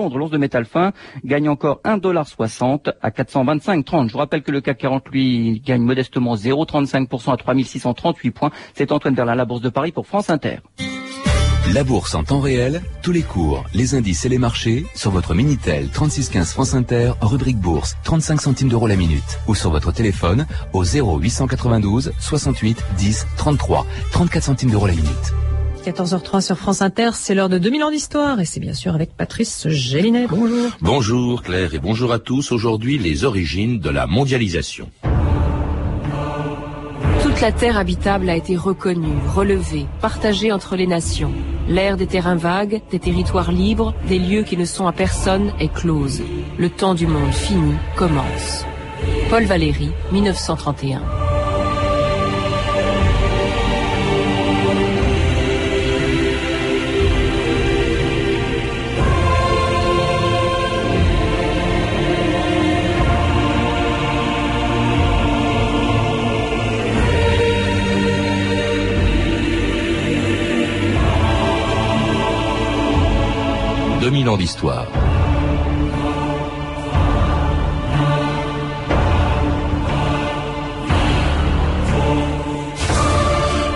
Londres, l'once de métal fin gagne encore 1,60$ à 425,30. Je vous rappelle que le CAC 40, lui, gagne modestement 0,35% à 3638 points. C'est Antoine Berlin, la Bourse de Paris pour France Inter. La bourse en temps réel, tous les cours, les indices et les marchés sur votre Minitel 3615 France Inter, rubrique bourse, 35 centimes d'euros la minute ou sur votre téléphone au 0892 68 10 33, 34 centimes d'euros la minute. 14h03 sur France Inter, c'est l'heure de 2000 ans d'histoire et c'est bien sûr avec Patrice Gélinet. Bonjour. Bonjour Claire et bonjour à tous. Aujourd'hui, les origines de la mondialisation. Toute la terre habitable a été reconnue, relevée, partagée entre les nations. L'ère des terrains vagues, des territoires libres, des lieux qui ne sont à personne est close. Le temps du monde fini commence. Paul Valéry, 1931.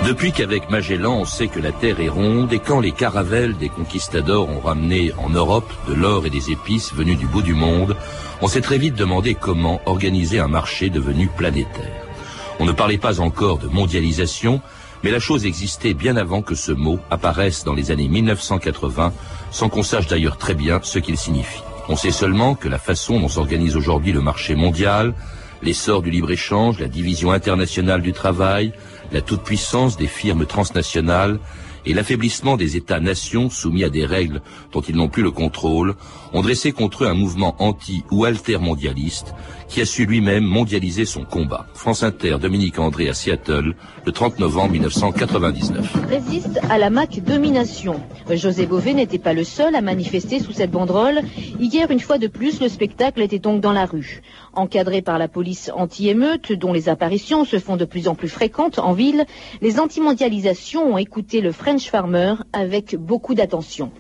Depuis qu'avec Magellan, on sait que la Terre est ronde et quand les caravelles des conquistadors ont ramené en Europe de l'or et des épices venus du bout du monde, on s'est très vite demandé comment organiser un marché devenu planétaire. On ne parlait pas encore de mondialisation, mais la chose existait bien avant que ce mot apparaisse dans les années 1980 sans qu'on sache d'ailleurs très bien ce qu'il signifie. On sait seulement que la façon dont s'organise aujourd'hui le marché mondial, l'essor du libre-échange, la division internationale du travail, la toute-puissance des firmes transnationales et l'affaiblissement des États-nations soumis à des règles dont ils n'ont plus le contrôle ont dressé contre eux un mouvement anti- ou altermondialiste qui a su lui-même mondialiser son combat. France Inter, Dominique André à Seattle, le 30 novembre 1999. Résiste à la MAC domination. José Bové n'était pas le seul à manifester sous cette banderole. Hier, une fois de plus, le spectacle était donc dans la rue. Encadré par la police anti-émeute, dont les apparitions se font de plus en plus fréquentes en ville, les anti-mondialisations ont écouté le French Farmer avec beaucoup d'attention.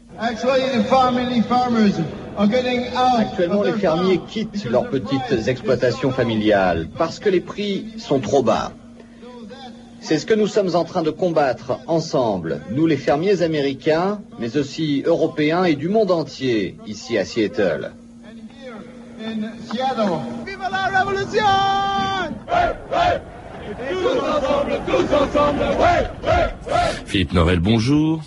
Actuellement, les fermiers quittent leurs petites exploitations familiales parce que les prix sont trop bas. C'est ce que nous sommes en train de combattre ensemble, nous les fermiers américains, mais aussi européens et du monde entier, ici à Seattle. Vive la révolution Tous ensemble, tous ensemble, Philippe Norel, bonjour.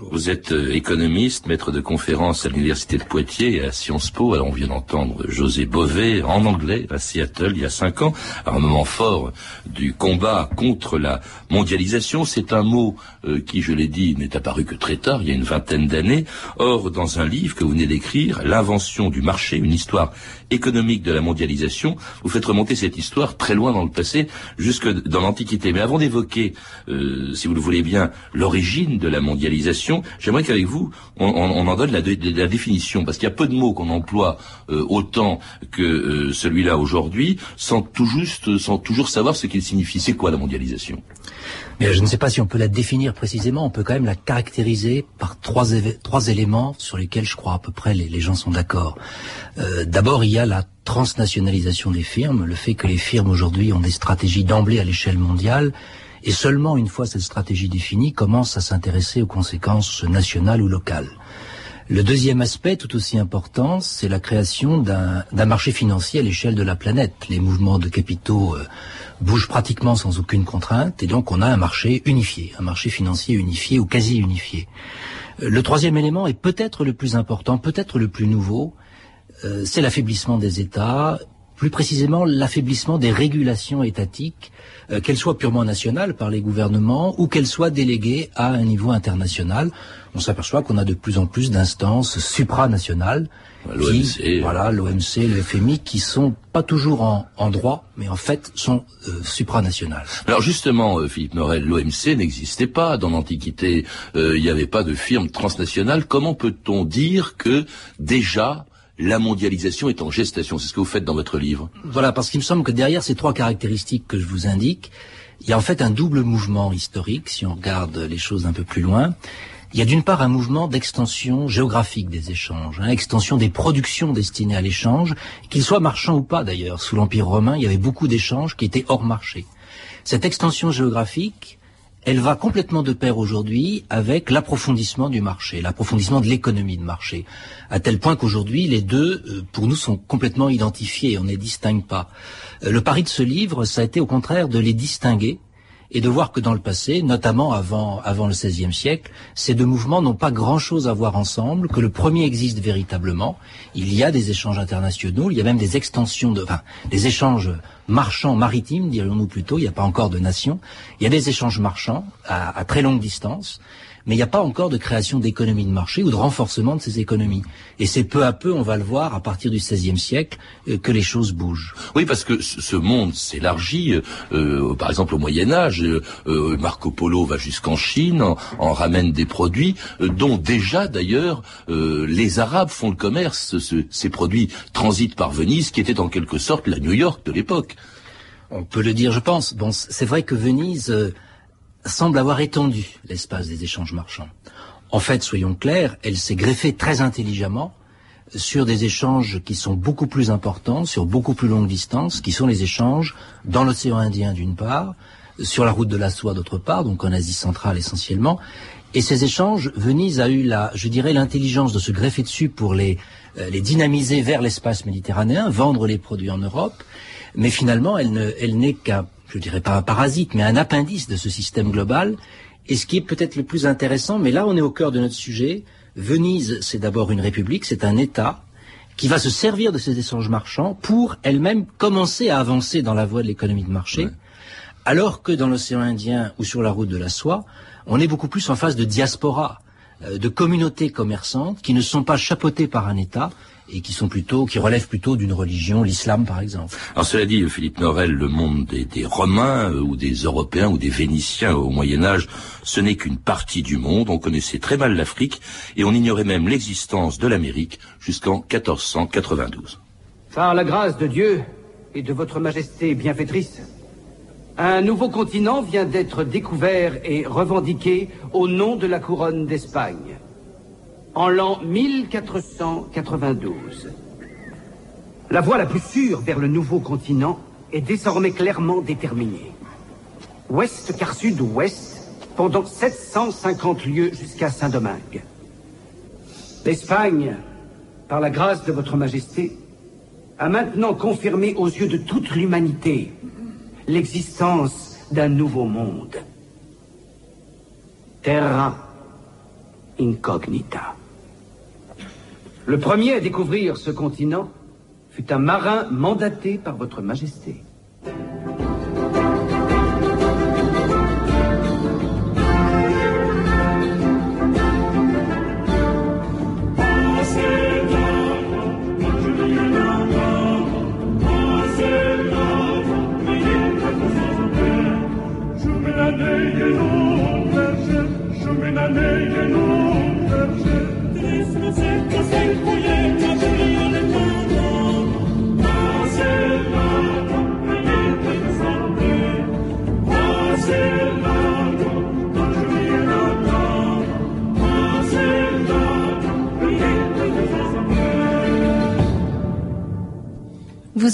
Vous êtes euh, économiste, maître de conférence à l'université de Poitiers et à Sciences Po. Alors on vient d'entendre José Bové en anglais à Seattle il y a cinq ans, un moment fort du combat contre la mondialisation. C'est un mot euh, qui, je l'ai dit, n'est apparu que très tard, il y a une vingtaine d'années. Or, dans un livre que vous venez d'écrire, L'invention du marché, une histoire économique de la mondialisation, vous faites remonter cette histoire très loin dans le passé, jusque dans l'Antiquité. Mais avant d'évoquer, euh, si vous le voulez bien, l'origine de la mondialisation, j'aimerais qu'avec vous, on, en donne la, définition, parce qu'il y a peu de mots qu'on emploie euh, autant que euh, celui-là aujourd'hui, sans tout juste, sans toujours savoir ce qu'il signifie. C'est quoi la mondialisation? Mais je ne sais pas si on peut la définir précisément, on peut quand même la caractériser par trois, éléments sur lesquels je crois à peu près les, les gens sont d'accord. Euh, D'abord, il y a la transnationalisation des firmes, le fait que les firmes aujourd'hui ont des stratégies d'emblée à l'échelle mondiale, et seulement une fois cette stratégie définie, commencent à s'intéresser aux conséquences nationales ou locales. Le deuxième aspect, tout aussi important, c'est la création d'un marché financier à l'échelle de la planète. Les mouvements de capitaux euh, bougent pratiquement sans aucune contrainte, et donc on a un marché unifié, un marché financier unifié ou quasi unifié. Euh, le troisième élément est peut-être le plus important, peut-être le plus nouveau, euh, c'est l'affaiblissement des États, plus précisément l'affaiblissement des régulations étatiques, euh, qu'elles soient purement nationales par les gouvernements ou qu'elles soient déléguées à un niveau international. On s'aperçoit qu'on a de plus en plus d'instances supranationales, l'OMC, voilà, l'OMC, le FMI, qui sont pas toujours en, en droit, mais en fait sont euh, supranationales. Alors justement, euh, Philippe Norel, l'OMC n'existait pas dans l'Antiquité. Euh, il n'y avait pas de firme transnationale. Comment peut-on dire que déjà la mondialisation est en gestation. C'est ce que vous faites dans votre livre. Voilà, parce qu'il me semble que derrière ces trois caractéristiques que je vous indique, il y a en fait un double mouvement historique, si on regarde les choses un peu plus loin. il y a d'une part un mouvement d'extension géographique des échanges, hein, extension des productions destinées à l'échange, qu'ils soient marchands ou pas d'ailleurs. Sous l'Empire romain, il y avait beaucoup d'échanges qui étaient hors marché. Cette extension géographique, elle va complètement de pair aujourd'hui avec l'approfondissement du marché, l'approfondissement de l'économie de marché, à tel point qu'aujourd'hui les deux, euh, pour nous, sont complètement identifiés, on ne les distingue pas. Euh, le pari de ce livre, ça a été au contraire de les distinguer et de voir que dans le passé, notamment avant, avant le XVIe siècle, ces deux mouvements n'ont pas grand-chose à voir ensemble, que le premier existe véritablement. Il y a des échanges internationaux, il y a même des extensions de, enfin, des échanges marchands maritimes, dirions-nous plutôt. Il n'y a pas encore de nations. Il y a des échanges marchands à, à très longue distance mais il n'y a pas encore de création d'économies de marché ou de renforcement de ces économies. Et c'est peu à peu, on va le voir, à partir du XVIe siècle, euh, que les choses bougent. Oui, parce que ce monde s'élargit. Euh, par exemple, au Moyen Âge, euh, Marco Polo va jusqu'en Chine, en, ramène des produits, dont déjà d'ailleurs les Arabes font le commerce. ces produits transitent par Venise, qui était en quelque sorte la New York de l'époque. On peut le dire, je pense. Bon, c'est vrai que Venise semble avoir étendu l'espace des échanges marchands. En fait, soyons clairs, elle s'est greffée très intelligemment sur des échanges qui sont beaucoup plus importants, sur beaucoup plus longue distance, qui sont les échanges dans l'océan Indien d'une part, sur la route de la soie d'autre part, donc en Asie centrale essentiellement. Et ces échanges, Venise a eu la, je dirais, l'intelligence de se greffer dessus pour les, euh, dynamiser vers l'espace méditerranéen, vendre les produits en Europe. Mais finalement, elle, ne, elle n'est qu'un je dirais pas un parasite, mais un appendice de ce système global. Et ce qui est peut-être le plus intéressant, mais là on est au cœur de notre sujet, Venise c'est d'abord une république, c'est un État qui va se servir de ces échanges marchands pour elle-même commencer à avancer dans la voie de l'économie de marché, alors que dans l'océan Indien ou sur la route de la soie, on est beaucoup plus en phase de diaspora, euh, de communautés commerçantes qui ne sont pas chapeautées par un État, et qui sont plutôt, qui relèvent plutôt d'une religion, l'islam par exemple. Alors cela dit, Philippe Norel, le monde des, Romains euh, ou des Européens ou des Vénitiens au Moyen Âge, ce n'est qu'une partie du monde. On connaissait très mal l'Afrique et on ignorait même l'existence de l'Amérique jusqu'en 1492. Par la grâce de Dieu et de votre Majesté bienfaitrice, un nouveau continent vient d'être découvert et revendiqué au nom de la couronne d'Espagne en l'an 1492. La voie la plus sûre vers le nouveau continent est désormais clairement déterminée. Ouest car sud-ouest, pendant 750 lieues jusqu'à Saint-Domingue. L'Espagne, par la grâce de votre Majesté, a maintenant confirmé aux yeux de toute l'humanité l'existence d'un nouveau monde. Terra incognita. Le premier à découvrir ce continent fut un marin mandaté par votre majesté.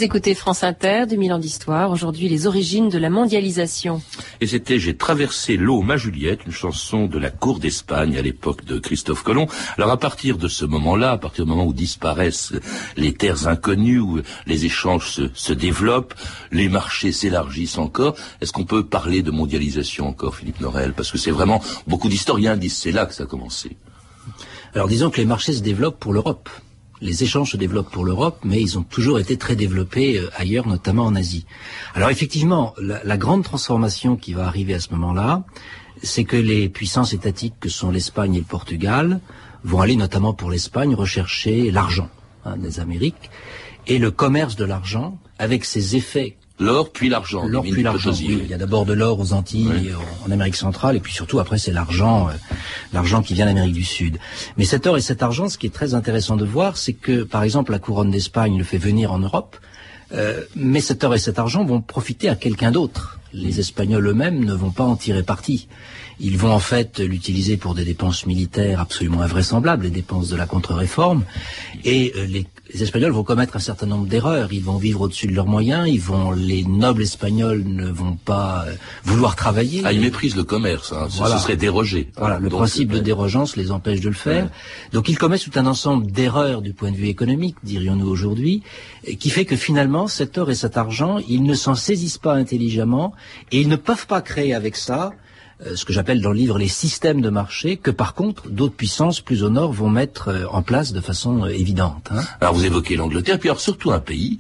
Vous écoutez France Inter, 2000 ans d'histoire, aujourd'hui les origines de la mondialisation. Et c'était J'ai traversé l'eau, ma Juliette, une chanson de la cour d'Espagne à l'époque de Christophe Colomb. Alors à partir de ce moment-là, à partir du moment où disparaissent les terres inconnues, où les échanges se, se développent, les marchés s'élargissent encore, est-ce qu'on peut parler de mondialisation encore, Philippe Norel? Parce que c'est vraiment, beaucoup d'historiens disent c'est là que ça a commencé. Alors disons que les marchés se développent pour l'Europe les échanges se développent pour l'Europe, mais ils ont toujours été très développés euh, ailleurs, notamment en Asie. Alors effectivement, la, grande transformation qui va arriver à ce moment-là, c'est que les puissances étatiques que sont l'Espagne et le Portugal vont aller notamment pour l'Espagne rechercher l'argent hein, des Amériques et le commerce de l'argent avec ses effets L'or puis l'argent. L'or puis l'argent. il y a d'abord de l'or aux Antilles, en Amérique centrale, et puis surtout après c'est l'argent, euh, l'argent qui vient d'Amérique du Sud. Mais cet or et cet argent, ce qui est très intéressant de voir, c'est que par exemple la couronne d'Espagne le fait venir en Europe, euh, mais cet or et cet argent vont profiter à quelqu'un d'autre. Les Espagnols eux-mêmes ne vont pas en tirer parti. Ils vont en fait l'utiliser pour des dépenses militaires absolument invraisemblables, les dépenses de la contre-réforme. Et euh, les, Espagnols vont commettre un certain nombre d'erreurs. Ils vont vivre au-dessus de leurs moyens. Ils vont, les nobles espagnols ne vont pas euh, vouloir travailler. Ah, ils méprisent le commerce. Hein. Ce serait dérogé. Voilà, le principe de dérogeance les empêche de le faire. Donc ils commettent tout un ensemble d'erreurs du point de vue économique, dirions-nous aujourd'hui, qui fait que finalement cet or et cet argent, ils ne s'en saisissent pas intelligemment et ils ne peuvent pas créer avec ça euh, ce que j'appelle dans le livre les systèmes de marché que par contre d'autres puissances plus au nord vont mettre euh, en place de façon euh, évidente. Hein. Alors vous évoquez l'Angleterre, puis alors surtout un pays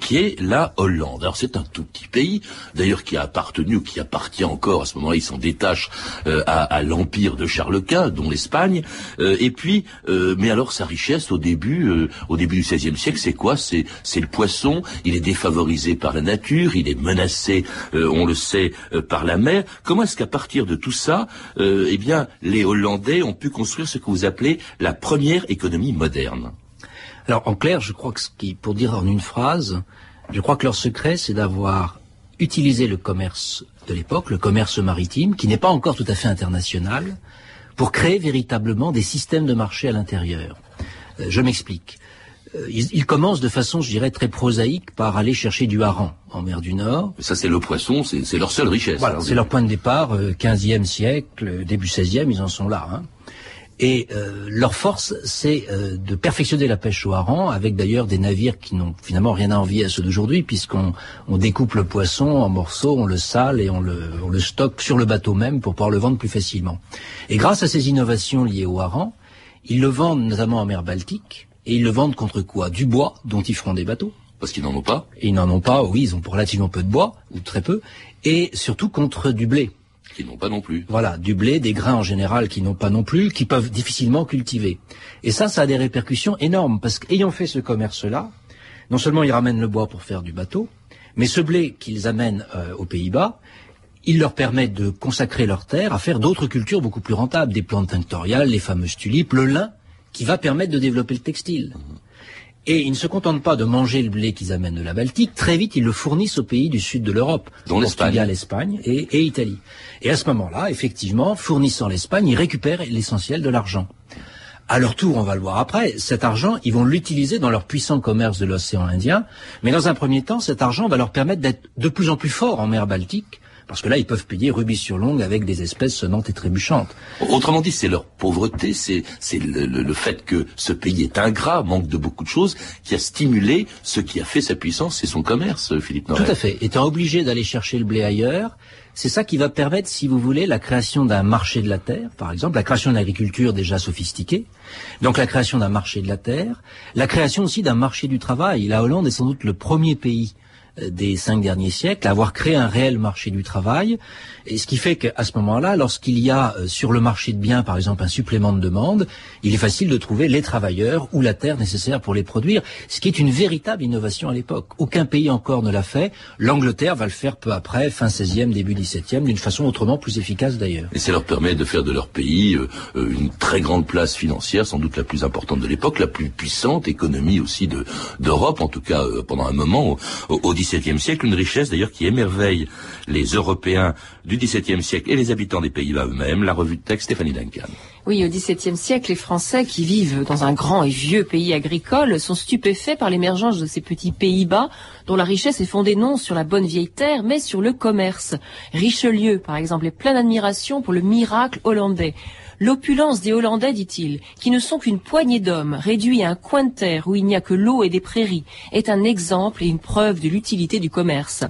qui est la Hollande. Alors c'est un tout petit pays, d'ailleurs qui a appartenu ou qui appartient encore à ce moment-là, il s'en détache à, à l'empire de Charles Quint, dont l'Espagne. et puis, mais alors sa richesse au début, au début du XVIe siècle, c'est quoi? C'est c'est le poisson. Il est défavorisé par la nature, il est menacé, on le sait, par la mer. Comment est-ce qu'à partir de tout ça, euh, eh bien, les Hollandais ont pu construire ce que vous appelez la première économie moderne. Alors, en clair, je crois que, ce qui, pour dire en une phrase, je crois que leur secret, c'est d'avoir utilisé le commerce de l'époque, le commerce maritime, qui n'est pas encore tout à fait international, pour créer véritablement des systèmes de marché à l'intérieur. Euh, je m'explique. Euh, ils, commencent de façon, je dirais, très prosaïque par aller chercher du hareng en mer du Nord. ça, c'est le poisson, c'est leur seule richesse. Voilà, c'est leur point de départ, 15e euh, siècle, début 16e, ils en sont là. Hein. Et euh, leur force, c'est de perfectionner la pêche au hareng, avec d'ailleurs des navires qui n'ont finalement rien à envier à ceux d'aujourd'hui, puisqu'on on découpe le poisson en morceaux, on le sale et on le, on le stocke sur le bateau même pour pouvoir le vendre plus facilement. Et grâce à ces innovations liées au hareng, ils le vendent notamment en mer Baltique, et ils le vendent contre quoi? Du bois, dont ils feront des bateaux. Parce qu'ils n'en ont pas Ils n'en ont pas, oui, ils ont relativement peu de bois, ou très peu, et surtout contre du blé. Qui n'ont pas non plus. Voilà, du blé, des grains en général qui n'ont pas non plus, qui peuvent difficilement cultiver. Et ça, ça a des répercussions énormes, parce qu'ayant fait ce commerce-là, non seulement ils ramènent le bois pour faire du bateau, mais ce blé qu'ils amènent euh, aux Pays-Bas, il leur permet de consacrer leurs terres à faire d'autres cultures beaucoup plus rentables, des plantes tinctoriales, les fameuses tulipes, le lin, qui va permettre de développer le textile. Et ils ne se contentent pas de manger le blé qu'ils amènent de la Baltique, très vite ils le fournissent aux pays du sud de l'Europe, dont l'Espagne, l'Espagne et, et Italie. Et à ce moment-là, effectivement, fournissant l'Espagne, ils récupèrent l'essentiel de l'argent. À leur tour, on va le voir après, cet argent, ils vont l'utiliser dans leur puissant commerce de l'océan Indien, mais dans un premier temps, cet argent va leur permettre d'être de plus en plus forts en mer Baltique, parce que là, ils peuvent payer rubis sur longue avec des espèces sonnantes et trébuchantes. Autrement dit, c'est leur pauvreté, c'est le, fait que ce pays est ingrat, manque de beaucoup de choses, qui a stimulé ce qui a fait sa puissance, c'est son commerce, Philippe Norel. Tout à fait. Étant obligé d'aller chercher le blé ailleurs, c'est ça qui va permettre, si vous voulez, la création d'un marché de la terre, par exemple, la création d'une agriculture déjà sophistiquée, donc la création d'un marché de la terre, la création aussi d'un marché du travail. La Hollande est sans doute le premier pays des cinq derniers siècles, avoir créé un réel marché du travail, et ce qui fait qu'à ce moment-là, lorsqu'il y a euh, sur le marché de biens, par exemple, un supplément de demande, il est facile de trouver les travailleurs ou la terre nécessaire pour les produire, ce qui est une véritable innovation à l'époque. Aucun pays encore ne l'a fait. L'Angleterre va le faire peu après, fin 16e, début 17e, d'une façon autrement plus efficace d'ailleurs. Et ça leur permet de faire de leur pays euh, une très grande place financière, sans doute la plus importante de l'époque, la plus puissante économie aussi de d'Europe, en tout cas pendant un moment au, au XVIIe siècle, une richesse d'ailleurs qui émerveille les Européens du XVIIe siècle et les habitants des Pays-Bas eux-mêmes. La revue de texte Stéphanie Duncan. Oui, au XVIIe siècle, les Français qui vivent dans un grand et vieux pays agricole sont stupéfaits par l'émergence de ces petits Pays-Bas dont la richesse est fondée non sur la bonne vieille terre, mais sur le commerce. Richelieu, par exemple, est plein d'admiration pour le miracle hollandais. L'opulence des Hollandais, dit-il, qui ne sont qu'une poignée d'hommes réduits à un coin de terre où il n'y a que l'eau et des prairies, est un exemple et une preuve de l'utilité du commerce.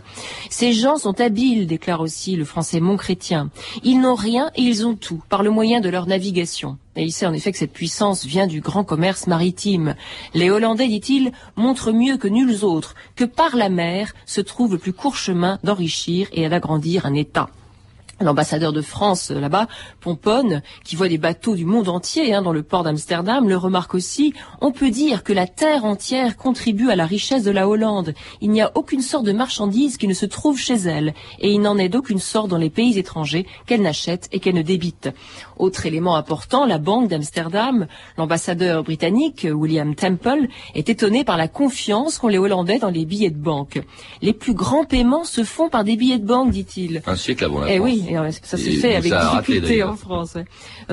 Ces gens sont habiles, déclare aussi le français Montchrétien. Ils n'ont rien et ils ont tout, par le moyen de leur navigation. Et il sait en effet que cette puissance vient du grand commerce maritime. Les Hollandais, dit-il, montrent mieux que nuls autres que par la mer se trouve le plus court chemin d'enrichir et d'agrandir un État. L'ambassadeur de France euh, là-bas, Pomponne, qui voit des bateaux du monde entier hein, dans le port d'Amsterdam, le remarque aussi. On peut dire que la terre entière contribue à la richesse de la Hollande. Il n'y a aucune sorte de marchandise qui ne se trouve chez elle, et il n'en est d'aucune sorte dans les pays étrangers qu'elle n'achète et qu'elle ne débite. Autre élément important, la banque d'Amsterdam, l'ambassadeur britannique William Temple est étonné par la confiance qu'ont les Hollandais dans les billets de banque. Les plus grands paiements se font par des billets de banque, dit-il. Un siècle avant la Eh France. oui, et, euh, ça s'est fait avec difficulté en France. ouais.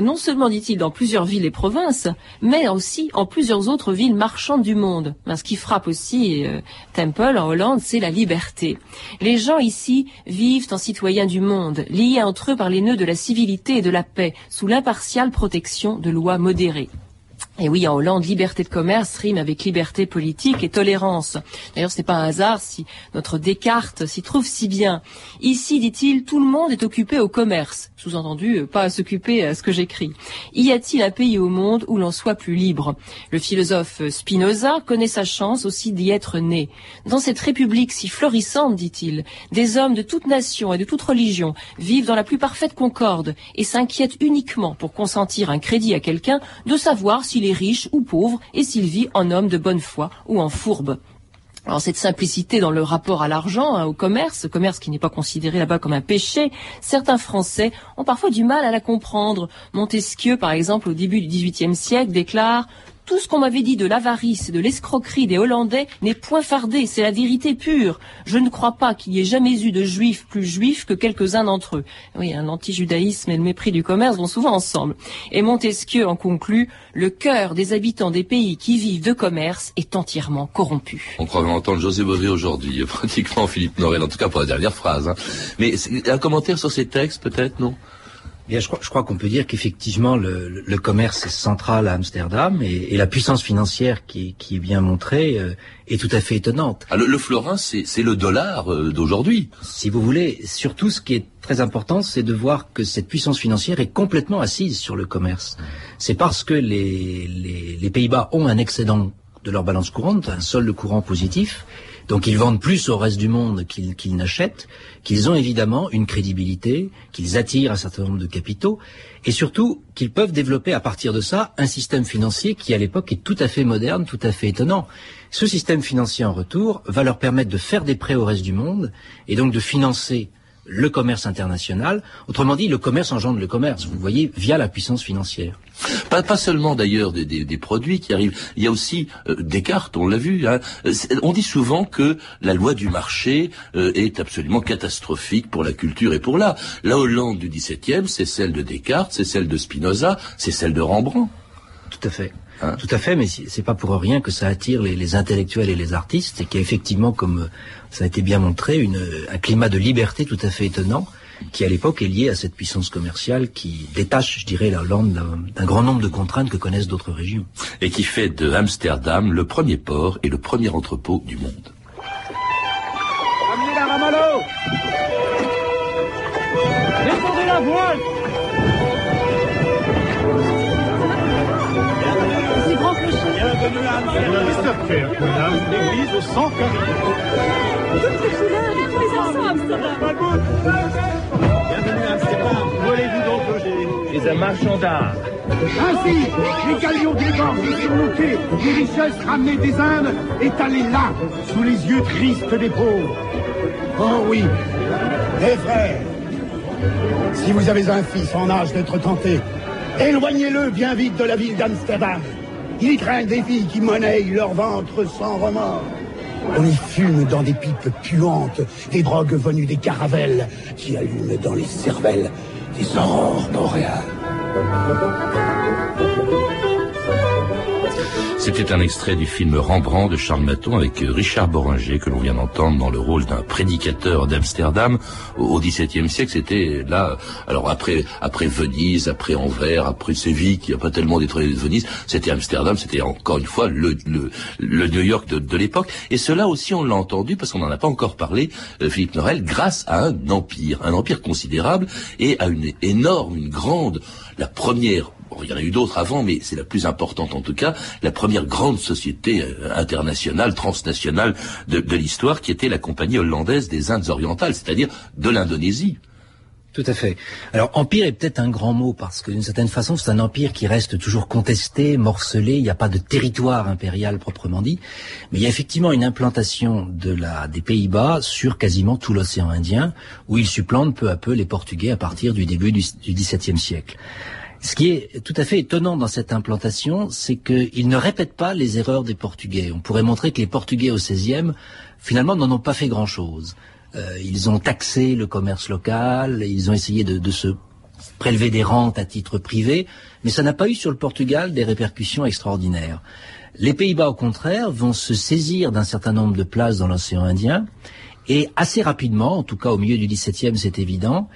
Non seulement, dit-il, dans plusieurs villes et provinces, mais aussi en plusieurs autres villes marchandes du monde. Ben, ce qui frappe aussi euh, Temple en Hollande, c'est la liberté. Les gens ici vivent en citoyens du monde, liés entre eux par les nœuds de la civilité et de la paix, sous l'impartiale protection de lois modérées. Et oui, en Hollande, liberté de commerce rime avec liberté politique et tolérance. D'ailleurs, c'est pas un hasard si notre Descartes s'y trouve si bien. Ici, dit-il, tout le monde est occupé au commerce. Sous-entendu, euh, pas à s'occuper à ce que j'écris. Y a-t-il un pays au monde où l'on soit plus libre? Le philosophe Spinoza connaît sa chance aussi d'y être né. Dans cette république si florissante, dit-il, des hommes de toute nation et de toute religion vivent dans la plus parfaite concorde et s'inquiètent uniquement pour consentir un crédit à quelqu'un de savoir s'il est riche ou pauvre et s'il vit en homme de bonne foi ou en fourbe. Alors cette simplicité dans le rapport à l'argent, hein, au commerce, commerce qui n'est pas considéré là-bas comme un péché, certains Français ont parfois du mal à la comprendre. Montesquieu, par exemple, au début du XVIIIe siècle, déclare tout ce qu'on m'avait dit de l'avarice et de l'escroquerie des Hollandais n'est point fardé, c'est la vérité pure. Je ne crois pas qu'il y ait jamais eu de juifs plus juifs que quelques-uns d'entre eux. Oui, un anti-judaïsme et le mépris du commerce vont souvent ensemble. Et Montesquieu en conclut, le cœur des habitants des pays qui vivent de commerce est entièrement corrompu. On croit entendre José Bové aujourd'hui, pratiquement Philippe Norel, en tout cas pour la dernière phrase. hein. Mais un commentaire sur ces textes, peut-être, non? Bien, je crois, je crois qu'on peut dire qu'effectivement le, le- commerce est central à Amsterdam et, et la puissance financière qui, qui est bien montrée euh, est tout à fait étonnante. Ah, le, le florin, c'est c'est le dollar euh, d'aujourd'hui. Si vous voulez, surtout ce qui est très important, c'est de voir que cette puissance financière est complètement assise sur le commerce. C'est parce que les, les, les Pays-Bas ont un excédent de leur balance courante, un solde courant positif, donc ils vendent plus au reste du monde qu'ils n'achètent, qu'ils ont évidemment une crédibilité, qu'ils attirent un certain nombre de capitaux, et surtout qu'ils peuvent développer à partir de ça un système financier qui à l'époque est tout à fait moderne, tout à fait étonnant. Ce système financier en retour va leur permettre de faire des prêts au reste du monde, et donc de financer le commerce international. Autrement dit, le commerce engendre le commerce, vous voyez, via la puissance financière. Pas, pas seulement d'ailleurs des, des- des produits qui arrivent, il y a aussi euh, Descartes, on l'a vu. hein. On dit souvent que la loi du marché euh, est absolument catastrophique pour la culture et pour l'art. La Hollande du XVIIe, c'est celle de Descartes, c'est celle de Spinoza, c'est celle de Rembrandt. Tout à fait. Hein Tout à fait, mais c'est pas pour rien que ça attire les, les intellectuels et les artistes, et qu'il y a effectivement, comme euh, ça a été bien montré, une, un climat de liberté tout à fait étonnant, qui à l'époque est lié à cette puissance commerciale qui détache, je dirais, la Hollande d'un grand nombre de contraintes que connaissent d'autres régions. et qui fait de Amsterdam le premier port et le premier entrepôt du monde. Amenez la rame à l'eau Descendez la voile Bienvenue à Amsterdam. Christopher, madame, l'église au sang Bienvenue à Amsterdam. Où allez-vous donc loger Chez un marchand d'art. Ainsi, les galions débordent sur nos quais, les richesses ramenées des Indes étalées là, sous les yeux tristes des pauvres. Oh oui, mes frères, si vous avez un fils en âge d'être tenté, éloignez-le bien vite de la ville d'Amsterdam. Il y craignent des filles qui monnaient leur ventre sans remords. On y fume dans des pipes puantes, des drogues venues des caravelles qui allument dans les cervelles des aurores boréales. C'était un extrait du film Rembrandt de Charles Maton avec Richard Boringer que l'on vient d'entendre dans le rôle d'un prédicateur d'Amsterdam au XVIIe siècle. C'était là, alors après après Venise, après Anvers, après Séville, qui a pas tellement de Venise, c'était Amsterdam, c'était encore une fois le le, New York de, de l'époque. Et cela aussi, on l'a entendu parce qu'on n'en a pas encore parlé, euh, Philippe Norel, grâce à un empire, un empire considérable et à une énorme, une grande, la première il y en a eu d'autres avant, mais c'est la plus importante en tout cas, la première grande société euh, internationale, transnationale de, l'histoire, qui était la compagnie hollandaise des Indes orientales, c'est-à-dire de l'Indonésie. Tout à fait. Alors empire est peut-être un grand mot parce que d'une certaine façon c'est un empire qui reste toujours contesté, morcelé. Il n'y a pas de territoire impérial proprement dit, mais il y a effectivement une implantation de la des Pays-Bas sur quasiment tout l'océan Indien où ils supplantent peu à peu les Portugais à partir du début du, XVIIe siècle. Ce qui est tout à fait étonnant dans cette implantation, c'est qu'ils ne répètent pas les erreurs des Portugais. On pourrait montrer que les Portugais au XVIe, finalement, n'en ont pas fait grand-chose. Euh, ils ont taxé le commerce local, ils ont essayé de, se prélever des rentes à titre privé, mais ça n'a pas eu sur le Portugal des répercussions extraordinaires. Les Pays-Bas, au contraire, vont se saisir d'un certain nombre de places dans l'océan Indien, et assez rapidement, en tout cas au milieu du XVIIe, c'est évident,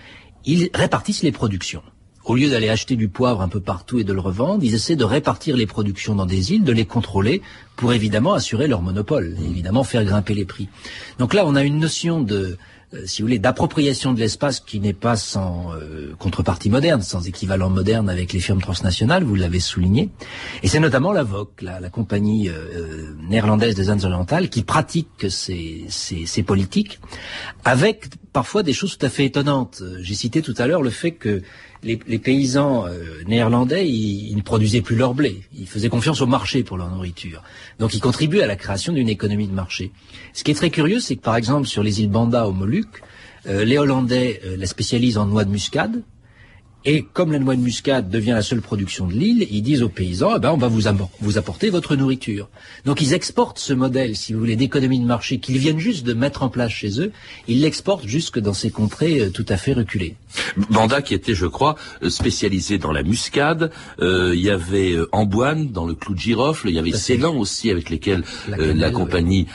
ils répartissent les productions au lieu d'aller acheter du poivre un peu partout et de le revendre, ils essaient de répartir les productions dans des îles, de les contrôler pour évidemment assurer leur monopole et évidemment faire grimper les prix. Donc là, on a une notion de, si vous voulez, d'appropriation de l'espace qui n'est pas sans euh, contrepartie moderne, sans équivalent moderne avec les firmes transnationales, vous l'avez souligné. Et c'est notamment la VOC, la, compagnie euh, néerlandaise des Indes orientales, qui pratique ces, ces, ces politiques avec parfois des choses tout à fait étonnantes. J'ai cité tout à l'heure le fait que les, paysans euh, néerlandais, ils, ne produisaient plus leur blé. Ils faisaient confiance au marché pour leur nourriture. Donc ils contribuent à la création d'une économie de marché. Ce qui est très curieux, c'est que par exemple sur les îles Banda aux Moluques, euh, les Hollandais euh, la spécialisent en noix de muscade, et comme la noix de muscade devient la seule production de l'île, ils disent aux paysans, eh ben, on va vous, vous apporter votre nourriture. Donc ils exportent ce modèle, si vous voulez, d'économie de marché qu'ils viennent juste de mettre en place chez eux, ils l'exportent jusque dans ces contrées euh, tout à fait reculées. Banda qui était, je crois, euh, spécialisé dans la muscade, euh, il y avait Amboine dans le clou de girofle, il y avait Ceylan aussi avec lesquels la, compagnie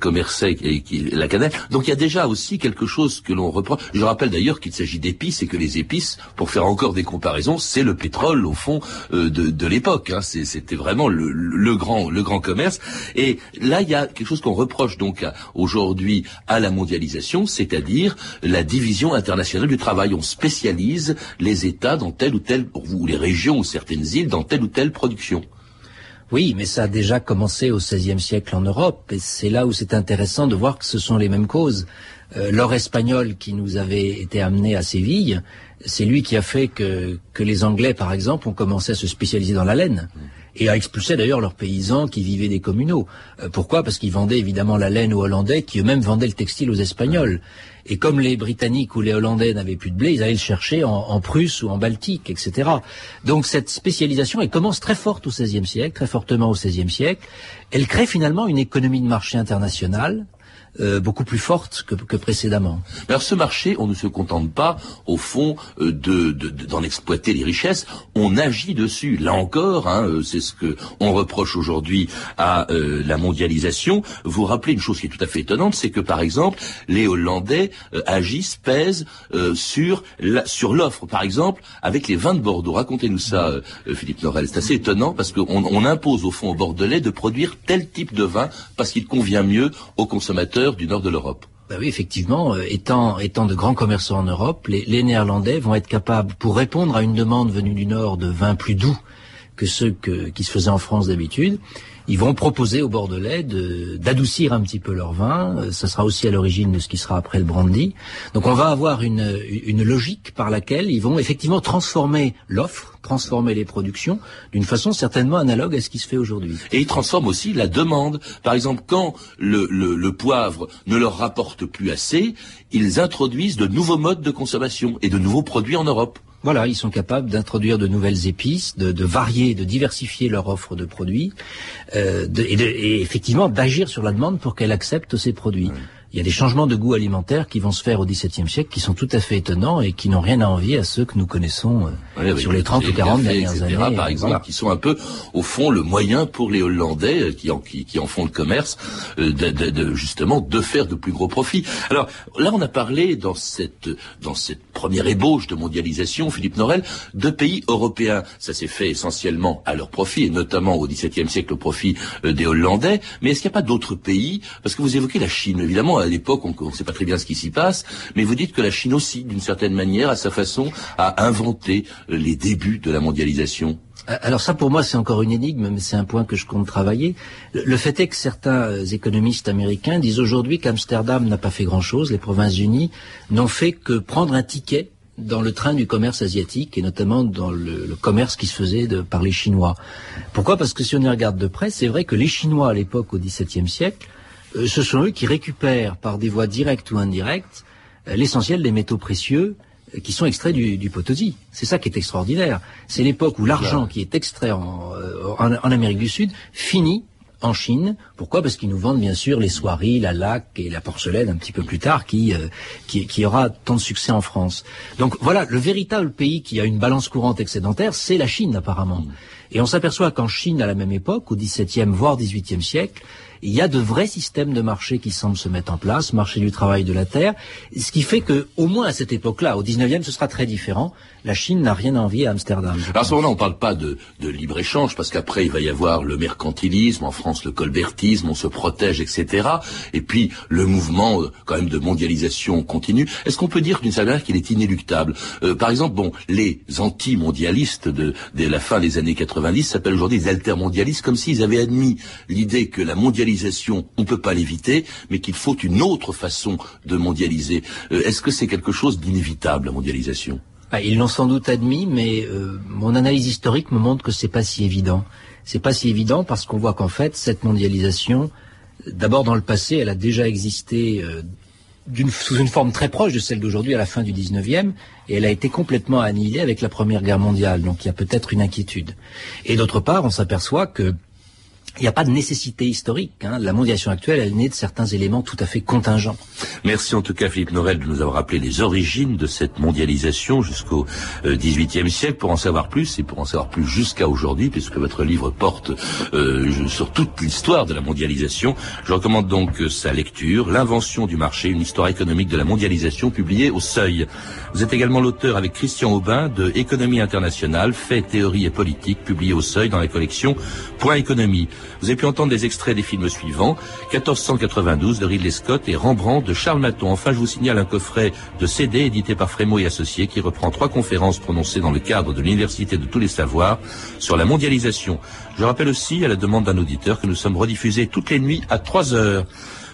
commerçait et, la cannelle. Donc il y a déjà aussi quelque chose que l'on reprend. Je rappelle d'ailleurs qu'il s'agit d'épices et que les épices, pour faire encore des comparaisons, c'est le pétrole au fond euh, de, l'époque. Hein. C'était vraiment le, grand le grand commerce. Et là, il y a quelque chose qu'on reproche donc aujourd'hui à la mondialisation, c'est-à-dire la division internationale du travail. On spécialise les États dans telle ou telle, ou les régions ou certaines îles dans telle ou telle production. Oui, mais ça a déjà commencé au XVIe siècle en Europe, et c'est là où c'est intéressant de voir que ce sont les mêmes causes. Euh, l'or espagnol qui nous avait été amené à Séville, c'est lui qui a fait que, que les Anglais, par exemple, ont commencé à se spécialiser dans la laine et a expulsé d'ailleurs leurs paysans qui vivaient des communaux. Euh, pourquoi? Parce qu'ils vendaient évidemment la laine aux Hollandais, qui eux-mêmes vendaient le textile aux Espagnols. Et comme les Britanniques ou les Hollandais n'avaient plus de blé, ils allaient le chercher en, en, Prusse ou en Baltique, etc. Donc cette spécialisation, elle commence très forte au XVIe siècle, très fortement au XVIe siècle. Elle crée finalement une économie de marché internationale euh, beaucoup plus forte que, que précédemment. Alors ce marché, on ne se contente pas, au fond, euh, de, d'en exploiter les richesses, on agit dessus. Là encore, hein, euh, c'est ce que on reproche aujourd'hui à la mondialisation. Vous rappelez une chose qui est tout à fait étonnante, c'est que par exemple, les Hollandais agissent, pèsent sur la, sur l'offre. Par exemple, avec les vins de Bordeaux. Racontez-nous ça, Philippe Norel. C'est assez étonnant parce qu'on on impose au fond aux Bordelais de produire tel type de vin parce qu'il convient mieux aux consommateurs du nord de l'Europe. Ben oui, effectivement, euh, étant, étant de grands commerçants en Europe, les, les, Néerlandais vont être capables, pour répondre à une demande venue du Nord de vins plus doux que ceux que, qui se faisaient en France d'habitude, ils vont proposer aux Bordelais d'adoucir un petit peu leur vin. Euh, ça sera aussi à l'origine de ce qui sera après le brandy. Donc on va avoir une, une logique par laquelle ils vont effectivement transformer l'offre, transformer les productions d'une façon certainement analogue à ce qui se fait aujourd'hui. Et ils transforment aussi la demande. Par exemple, quand le, le, le poivre ne leur rapporte plus assez, ils introduisent de nouveaux modes de consommation et de nouveaux produits en Europe. Voilà, ils sont capables d'introduire de nouvelles épices, de, de, varier, de diversifier leur offre de produits, euh, et, effectivement d'agir sur la demande pour qu'elle accepte ces produits il y a des changements de goût alimentaire qui vont se faire au XVIIe siècle qui sont tout à fait étonnants et qui n'ont rien à envier à ceux que nous connaissons euh, sur les 30 ou 40 dernières années. Par exemple, qui sont un peu, au fond, le moyen pour les Hollandais euh, qui en, qui, qui en font le commerce, euh, de, de, de, justement, de faire de plus gros profits. Alors là, on a parlé dans cette, dans cette première ébauche de mondialisation, Philippe Norel, de pays européens. Ça s'est fait essentiellement à leur profit, et notamment au XVIIe siècle au profit des Hollandais. Mais est-ce qu'il n'y a pas d'autres pays? Parce que vous évoquez la Chine, évidemment à l'époque, on ne sait pas très bien ce qui s'y passe, mais vous dites que la Chine aussi, d'une certaine manière, à sa façon, a inventé euh, les débuts de la mondialisation. Euh, alors ça, pour moi, c'est encore une énigme, mais c'est un point que je compte travailler. Le fait est que certains euh, économistes américains disent aujourd'hui qu'Amsterdam n'a pas fait grand-chose, les Provinces-Unies n'ont fait que prendre un ticket dans le train du commerce asiatique et notamment dans le, commerce qui se faisait par les Chinois. Pourquoi? Parce que si on y regarde de près, c'est vrai que les Chinois à l'époque, au XVIIe siècle, ce sont eux qui récupèrent par des voies directes ou indirectes euh, l'essentiel des métaux précieux euh, qui sont extraits du, du Potosi. C'est ça qui est extraordinaire. C'est l'époque où l'argent qui est extrait en, en, en Amérique du Sud finit en Chine. Pourquoi? Parce qu'ils nous vendent bien sûr les soieries, la laque et la porcelaine un petit peu plus tard, qui, euh, qui, qui, aura tant de succès en France. Donc voilà, le véritable pays qui a une balance courante excédentaire, c'est la Chine apparemment. Mm. Et on s'aperçoit qu'en Chine, à la même époque, au XVIIe voire XVIIIe siècle, il y a de vrais systèmes de marché qui semblent se mettre en place, marché du travail de la terre, ce qui fait que, au moins à cette époque-là, au 19e, ce sera très différent. La Chine n'a rien à envier à Amsterdam. Alors à ce moment-là, on ne parle pas de, de libre-échange, parce qu'après, il va y avoir le mercantilisme, en France, le colbertisme, on se protège, etc. Et puis, le mouvement, euh, quand même, de mondialisation continue. Est-ce qu'on peut dire d'une certaine manière qu'il est inéluctable? Euh, Par exemple, bon, les anti-mondialistes de, de la fin des années 90 s'appellent aujourd'hui des altermondialistes, comme s'ils avaient admis l'idée que la mondialisation, on ne peut pas l'éviter, mais qu'il faut une autre façon de mondialiser. Euh, est-ce que c'est quelque chose d'inévitable, la mondialisation? Ah, ils l'ont sans doute admis, mais euh, mon analyse historique me montre que c'est pas si évident. C'est pas si évident parce qu'on voit qu'en fait cette mondialisation, d'abord dans le passé, elle a déjà existé euh, sous une forme très proche de celle d'aujourd'hui à la fin du 19e, et elle a été complètement annihilée avec la Première Guerre mondiale. Donc il y a peut-être une inquiétude. Et d'autre part, on s'aperçoit que il n'y a pas de nécessité historique. Hein. La mondialisation actuelle, elle naît de certains éléments tout à fait contingents. Merci en tout cas Philippe Norel de nous avoir rappelé les origines de cette mondialisation jusqu'au XVIIIe euh, siècle. Pour en savoir plus et pour en savoir plus jusqu'à aujourd'hui, puisque votre livre porte euh, sur toute l'histoire de la mondialisation, je recommande donc euh, sa lecture, L'invention du marché, une histoire économique de la mondialisation, publiée au Seuil. Vous êtes également l'auteur avec Christian Aubin de Économie internationale, faits, théorie et politique, publié au Seuil dans la collection Point Économie. Vous avez pu entendre des extraits des films suivants 1492 de Ridley Scott et Rembrandt de Charles Maton. Enfin, je vous signale un coffret de CD édité par Frémaux et Associés qui reprend trois conférences prononcées dans le cadre de l'Université de tous les savoirs sur la mondialisation. Je rappelle aussi, à la demande d'un auditeur, que nous sommes rediffusés toutes les nuits à 3 heures.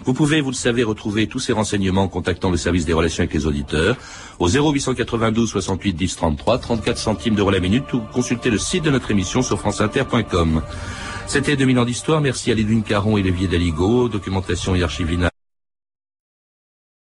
Vous pouvez, vous le savez, retrouver tous ces renseignements en contactant le service des relations avec les auditeurs au 0892 68 10 33, 34 centimes d'euros la minute ou consulter le site de notre émission sur franceinter.com. C'était 2000 ans d'histoire. Merci à Lédouine Caron et Lévier Daligo. Documentation et archivina.